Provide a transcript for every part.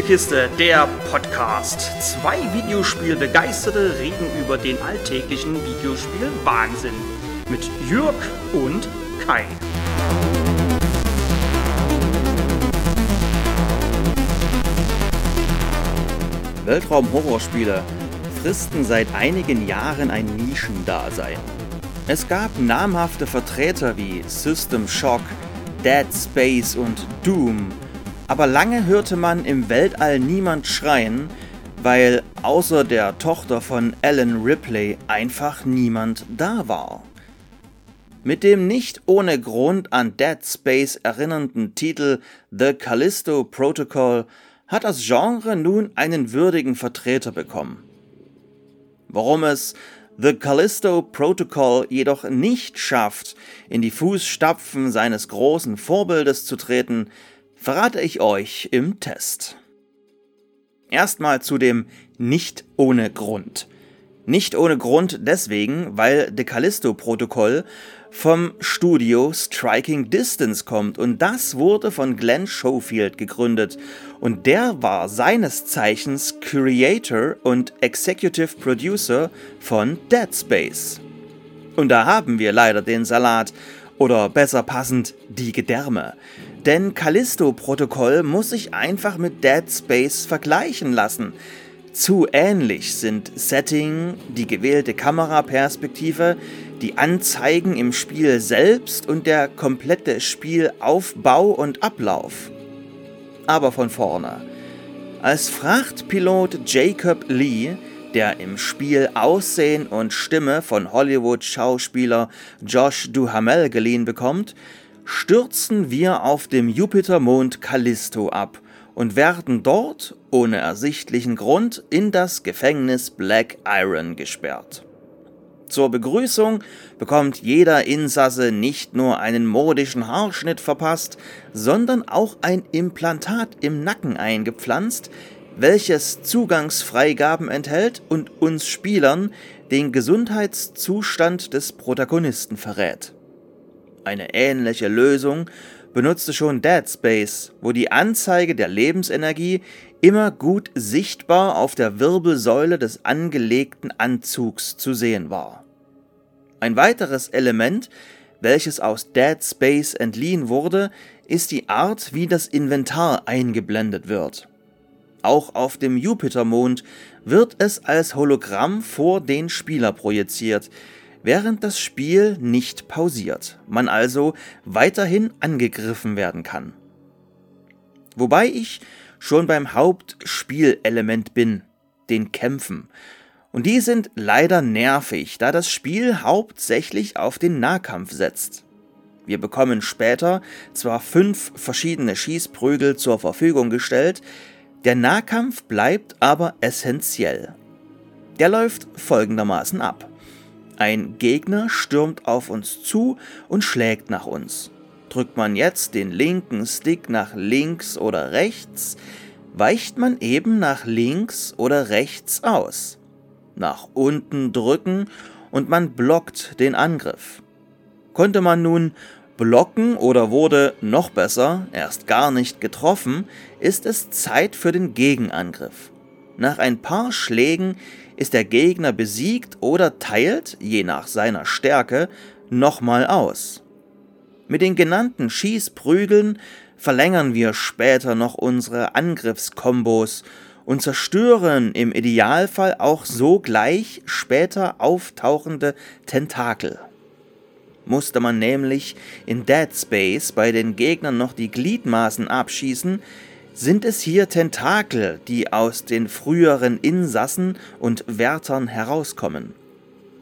Spielekiste, der Podcast. Zwei Videospielbegeisterte reden über den alltäglichen Videospiel-Wahnsinn. Mit Jürg und Kai. Weltraum-Horrorspiele fristen seit einigen Jahren ein Nischendasein. Es gab namhafte Vertreter wie System Shock, Dead Space und Doom, aber lange hörte man im Weltall niemand schreien, weil außer der Tochter von Alan Ripley einfach niemand da war. Mit dem nicht ohne Grund an Dead Space erinnernden Titel The Callisto Protocol hat das Genre nun einen würdigen Vertreter bekommen. Warum es The Callisto Protocol jedoch nicht schafft, in die Fußstapfen seines großen Vorbildes zu treten, verrate ich euch im Test. Erstmal zu dem Nicht ohne Grund. Nicht ohne Grund deswegen, weil The Callisto-Protokoll vom Studio Striking Distance kommt und das wurde von Glenn Schofield gegründet und der war seines Zeichens Creator und Executive Producer von Dead Space. Und da haben wir leider den Salat oder besser passend die Gedärme. Denn Callisto-Protokoll muss sich einfach mit Dead Space vergleichen lassen. Zu ähnlich sind Setting, die gewählte Kameraperspektive, die Anzeigen im Spiel selbst und der komplette Spielaufbau und Ablauf. Aber von vorne. Als Frachtpilot Jacob Lee, der im Spiel Aussehen und Stimme von Hollywood-Schauspieler Josh Duhamel geliehen bekommt, stürzen wir auf dem Jupitermond Callisto ab und werden dort, ohne ersichtlichen Grund, in das Gefängnis Black Iron gesperrt. Zur Begrüßung bekommt jeder Insasse nicht nur einen modischen Haarschnitt verpasst, sondern auch ein Implantat im Nacken eingepflanzt, welches Zugangsfreigaben enthält und uns Spielern den Gesundheitszustand des Protagonisten verrät. Eine ähnliche Lösung benutzte schon Dead Space, wo die Anzeige der Lebensenergie immer gut sichtbar auf der Wirbelsäule des angelegten Anzugs zu sehen war. Ein weiteres Element, welches aus Dead Space entliehen wurde, ist die Art, wie das Inventar eingeblendet wird. Auch auf dem Jupitermond wird es als Hologramm vor den Spieler projiziert, während das Spiel nicht pausiert, man also weiterhin angegriffen werden kann. Wobei ich schon beim Hauptspielelement bin, den Kämpfen. Und die sind leider nervig, da das Spiel hauptsächlich auf den Nahkampf setzt. Wir bekommen später zwar fünf verschiedene Schießprügel zur Verfügung gestellt, der Nahkampf bleibt aber essentiell. Der läuft folgendermaßen ab. Ein Gegner stürmt auf uns zu und schlägt nach uns. Drückt man jetzt den linken Stick nach links oder rechts, weicht man eben nach links oder rechts aus. Nach unten drücken und man blockt den Angriff. Konnte man nun blocken oder wurde noch besser erst gar nicht getroffen, ist es Zeit für den Gegenangriff. Nach ein paar Schlägen ist der Gegner besiegt oder teilt, je nach seiner Stärke, nochmal aus. Mit den genannten Schießprügeln verlängern wir später noch unsere Angriffskombos und zerstören im Idealfall auch sogleich später auftauchende Tentakel. Musste man nämlich in Dead Space bei den Gegnern noch die Gliedmaßen abschießen, sind es hier Tentakel, die aus den früheren Insassen und Wärtern herauskommen.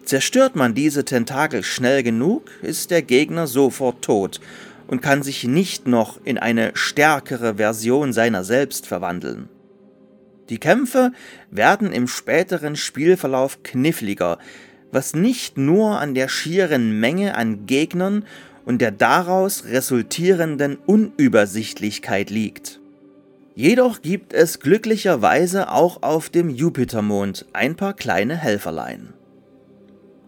Zerstört man diese Tentakel schnell genug, ist der Gegner sofort tot und kann sich nicht noch in eine stärkere Version seiner selbst verwandeln. Die Kämpfe werden im späteren Spielverlauf kniffliger, was nicht nur an der schieren Menge an Gegnern und der daraus resultierenden Unübersichtlichkeit liegt. Jedoch gibt es glücklicherweise auch auf dem Jupitermond ein paar kleine Helferlein.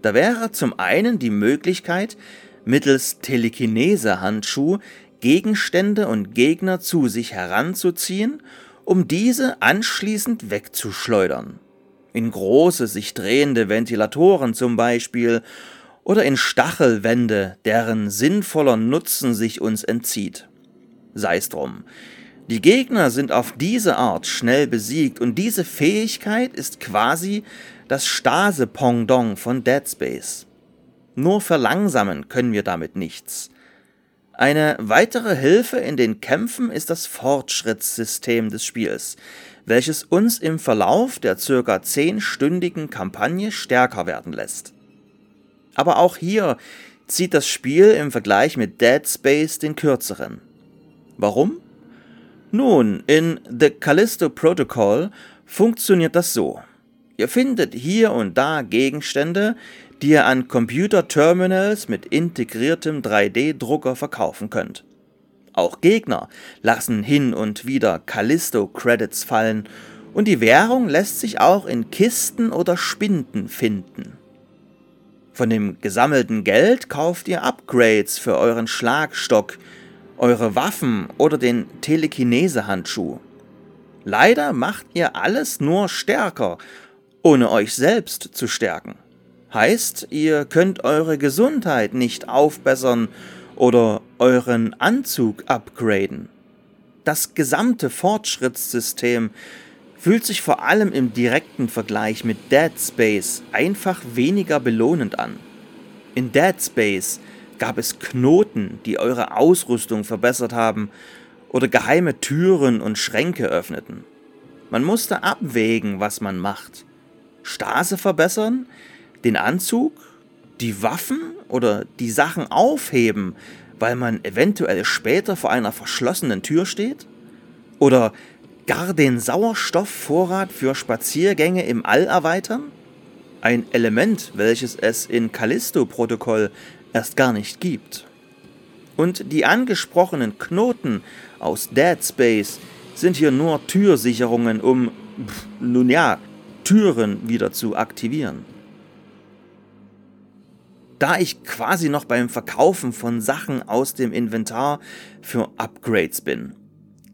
Da wäre zum einen die Möglichkeit, mittels Telekinese-Handschuh Gegenstände und Gegner zu sich heranzuziehen um diese anschließend wegzuschleudern. In große, sich drehende Ventilatoren zum Beispiel oder in Stachelwände, deren sinnvoller Nutzen sich uns entzieht. Sei's drum. Die Gegner sind auf diese Art schnell besiegt und diese Fähigkeit ist quasi das Stase-Pendant von Dead Space. Nur verlangsamen können wir damit nichts. Eine weitere Hilfe in den Kämpfen ist das Fortschrittssystem des Spiels, welches uns im Verlauf der circa 10-stündigen Kampagne stärker werden lässt. Aber auch hier zieht das Spiel im Vergleich mit Dead Space den kürzeren. Warum? Nun, in The Callisto Protocol funktioniert das so. Ihr findet hier und da Gegenstände, die ihr an Computerterminals mit integriertem 3D-Drucker verkaufen könnt. Auch Gegner lassen hin und wieder Callisto-Credits fallen und die Währung lässt sich auch in Kisten oder Spinden finden. Von dem gesammelten Geld kauft ihr Upgrades für euren Schlagstock, eure Waffen oder den Telekinese-Handschuh. Leider macht ihr alles nur stärker, ohne euch selbst zu stärken. Heißt, ihr könnt eure Gesundheit nicht aufbessern oder euren Anzug upgraden. Das gesamte Fortschrittssystem fühlt sich vor allem im direkten Vergleich mit Dead Space einfach weniger belohnend an. In Dead Space gab es Knoten, die eure Ausrüstung verbessert haben oder geheime Türen und Schränke öffneten. Man musste abwägen, was man macht. Stase verbessern, den Anzug, die Waffen oder die Sachen aufheben, weil man eventuell später vor einer verschlossenen Tür steht? Oder gar den Sauerstoffvorrat für Spaziergänge im All erweitern? Ein Element, welches es in Callisto-Protokoll erst gar nicht gibt. Und die angesprochenen Knoten aus Dead Space sind hier nur Türsicherungen, um, nun ja, Türen wieder zu aktivieren da ich quasi noch beim Verkaufen von Sachen aus dem Inventar für Upgrades bin.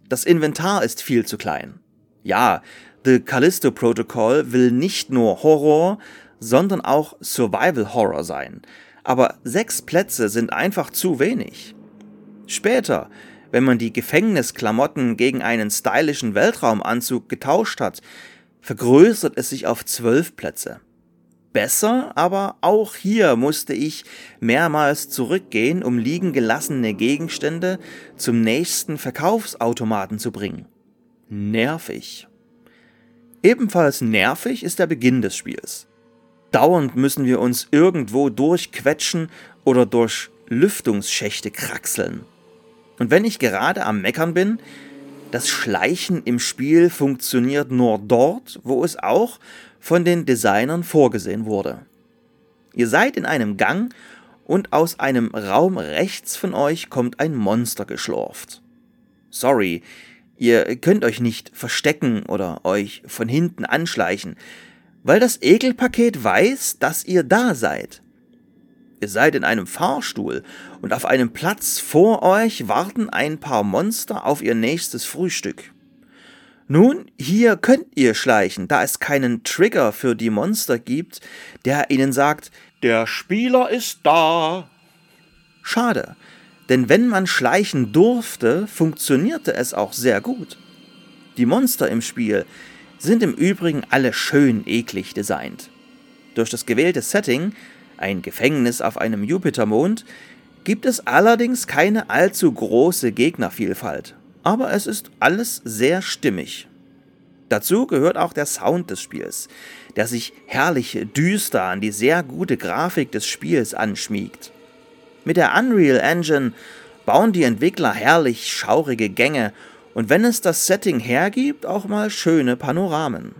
Das Inventar ist viel zu klein. Ja, The Callisto Protocol will nicht nur Horror, sondern auch Survival Horror sein. Aber sechs Plätze sind einfach zu wenig. Später, wenn man die Gefängnisklamotten gegen einen stylischen Weltraumanzug getauscht hat, vergrößert es sich auf zwölf Plätze besser, aber auch hier musste ich mehrmals zurückgehen, um liegen gelassene Gegenstände zum nächsten Verkaufsautomaten zu bringen. Nervig. Ebenfalls nervig ist der Beginn des Spiels. Dauernd müssen wir uns irgendwo durchquetschen oder durch Lüftungsschächte kraxeln. Und wenn ich gerade am Meckern bin, das Schleichen im Spiel funktioniert nur dort, wo es auch von den Designern vorgesehen wurde. Ihr seid in einem Gang und aus einem Raum rechts von euch kommt ein Monster geschlurft. Sorry, ihr könnt euch nicht verstecken oder euch von hinten anschleichen, weil das Ekelpaket weiß, dass ihr da seid. Ihr seid in einem Fahrstuhl und auf einem Platz vor euch warten ein paar Monster auf ihr nächstes Frühstück. Nun, hier könnt ihr schleichen, da es keinen Trigger für die Monster gibt, der ihnen sagt, der Spieler ist da. Schade, denn wenn man schleichen durfte, funktionierte es auch sehr gut. Die Monster im Spiel sind im Übrigen alle schön eklig designt. Durch das gewählte Setting, ein Gefängnis auf einem Jupitermond, gibt es allerdings keine allzu große Gegnervielfalt aber es ist alles sehr stimmig. Dazu gehört auch der Sound des Spiels, der sich herrlich düster an die sehr gute Grafik des Spiels anschmiegt. Mit der Unreal Engine bauen die Entwickler herrlich schaurige Gänge und wenn es das Setting hergibt, auch mal schöne Panoramen.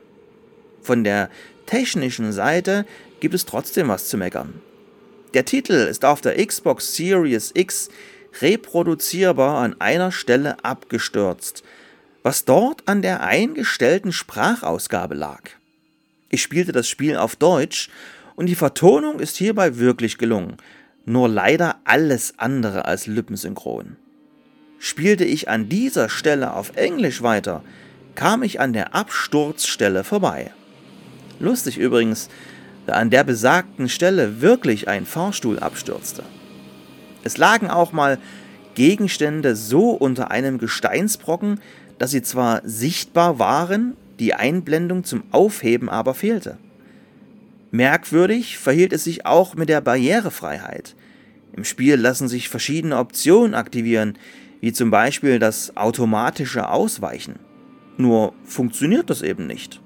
Von der technischen Seite gibt es trotzdem was zu meckern. Der Titel ist auf der Xbox Series X reproduzierbar an einer Stelle abgestürzt, was dort an der eingestellten Sprachausgabe lag. Ich spielte das Spiel auf Deutsch und die Vertonung ist hierbei wirklich gelungen, nur leider alles andere als lippensynchron. Spielte ich an dieser Stelle auf Englisch weiter, kam ich an der Absturzstelle vorbei. Lustig übrigens, da an der besagten Stelle wirklich ein Fahrstuhl abstürzte. Es lagen auch mal Gegenstände so unter einem Gesteinsbrocken, dass sie zwar sichtbar waren, die Einblendung zum Aufheben aber fehlte. Merkwürdig verhielt es sich auch mit der Barrierefreiheit. Im Spiel lassen sich verschiedene Optionen aktivieren, wie zum Beispiel das automatische Ausweichen. Nur funktioniert das eben nicht.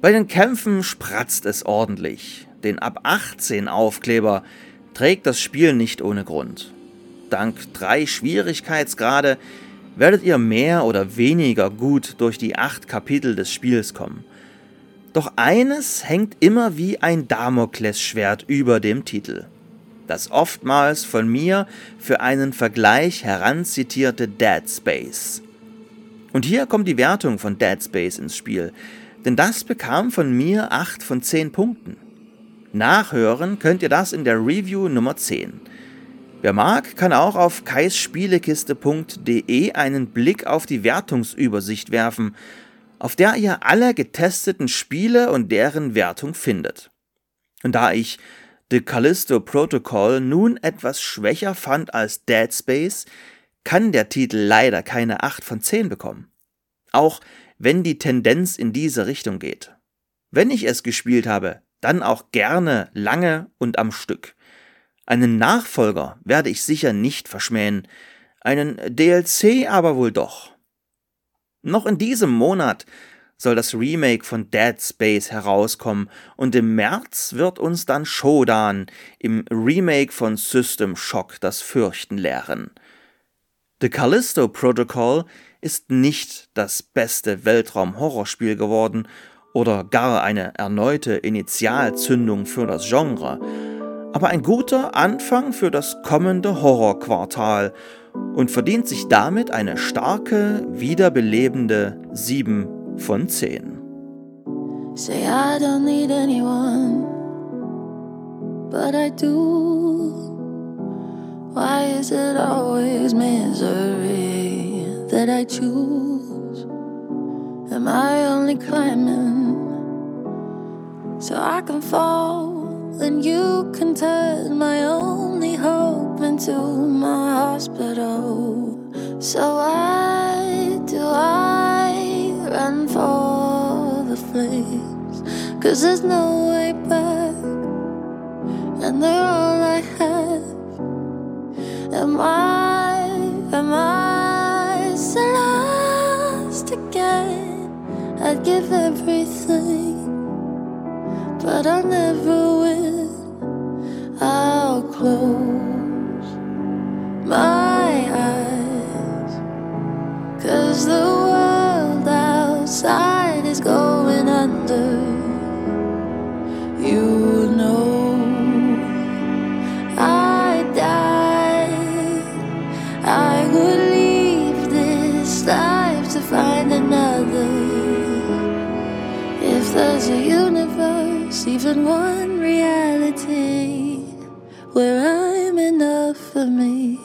Bei den Kämpfen spratzt es ordentlich. Den ab 18 Aufkleber trägt das Spiel nicht ohne Grund. Dank drei Schwierigkeitsgrade werdet ihr mehr oder weniger gut durch die acht Kapitel des Spiels kommen. Doch eines hängt immer wie ein Damoklesschwert über dem Titel. Das oftmals von mir für einen Vergleich heranzitierte Dead Space. Und hier kommt die Wertung von Dead Space ins Spiel, denn das bekam von mir 8 von 10 Punkten. Nachhören könnt ihr das in der Review Nummer 10. Wer mag, kann auch auf kaisspielekiste.de einen Blick auf die Wertungsübersicht werfen, auf der ihr alle getesteten Spiele und deren Wertung findet. Und da ich The Callisto Protocol nun etwas schwächer fand als Dead Space, kann der Titel leider keine 8 von 10 bekommen. Auch wenn die Tendenz in diese Richtung geht. Wenn ich es gespielt habe, dann auch gerne lange und am Stück. Einen Nachfolger werde ich sicher nicht verschmähen, einen DLC aber wohl doch. Noch in diesem Monat soll das Remake von Dead Space herauskommen und im März wird uns dann Shodan im Remake von System Shock das Fürchten lehren. The Callisto Protocol ist nicht das beste Weltraum-Horrorspiel geworden oder gar eine erneute Initialzündung für das Genre, aber ein guter Anfang für das kommende Horrorquartal und verdient sich damit eine starke, wiederbelebende 7 von 10. Say I don't need anyone, but I do. Why is it always misery that I choose? Am I only climbing so I can fall? And you can turn my only hope into my hospital. So why do I run for the flames? Cause there's no way back, and they're all I have. Am I, am I so lost again? I'd give everything, but I'll never win. I'll close my even one reality, where I'm enough for me.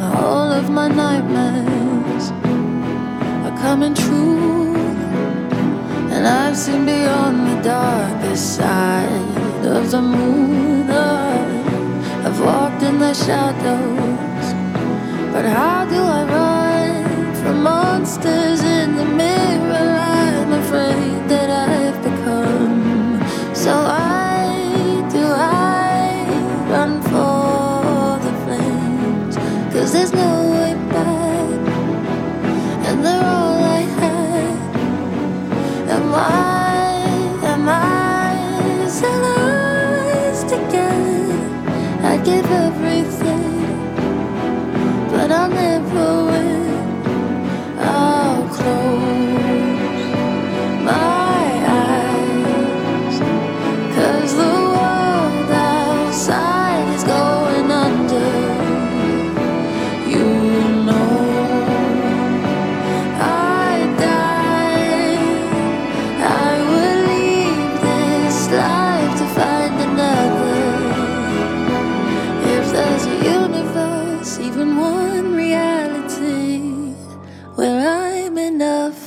All of my nightmares are coming true, and I've seen beyond the darkest side of the moon. I've walked in the shadows,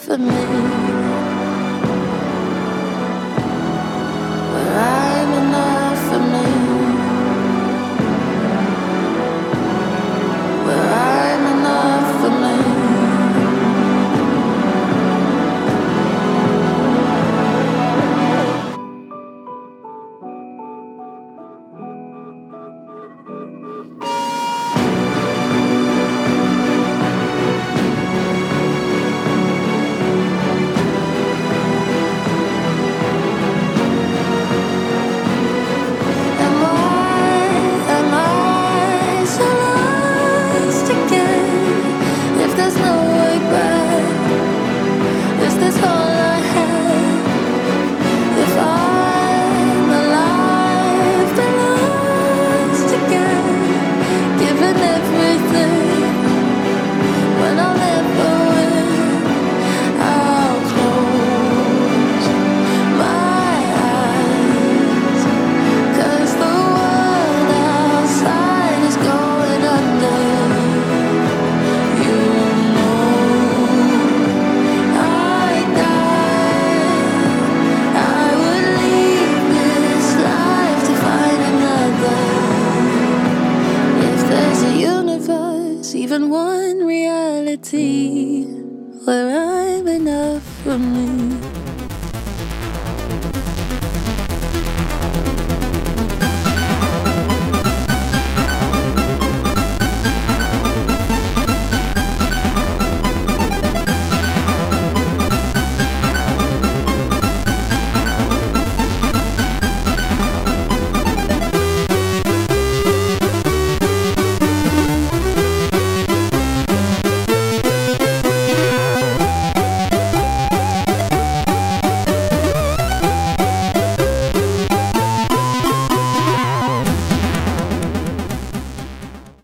for me.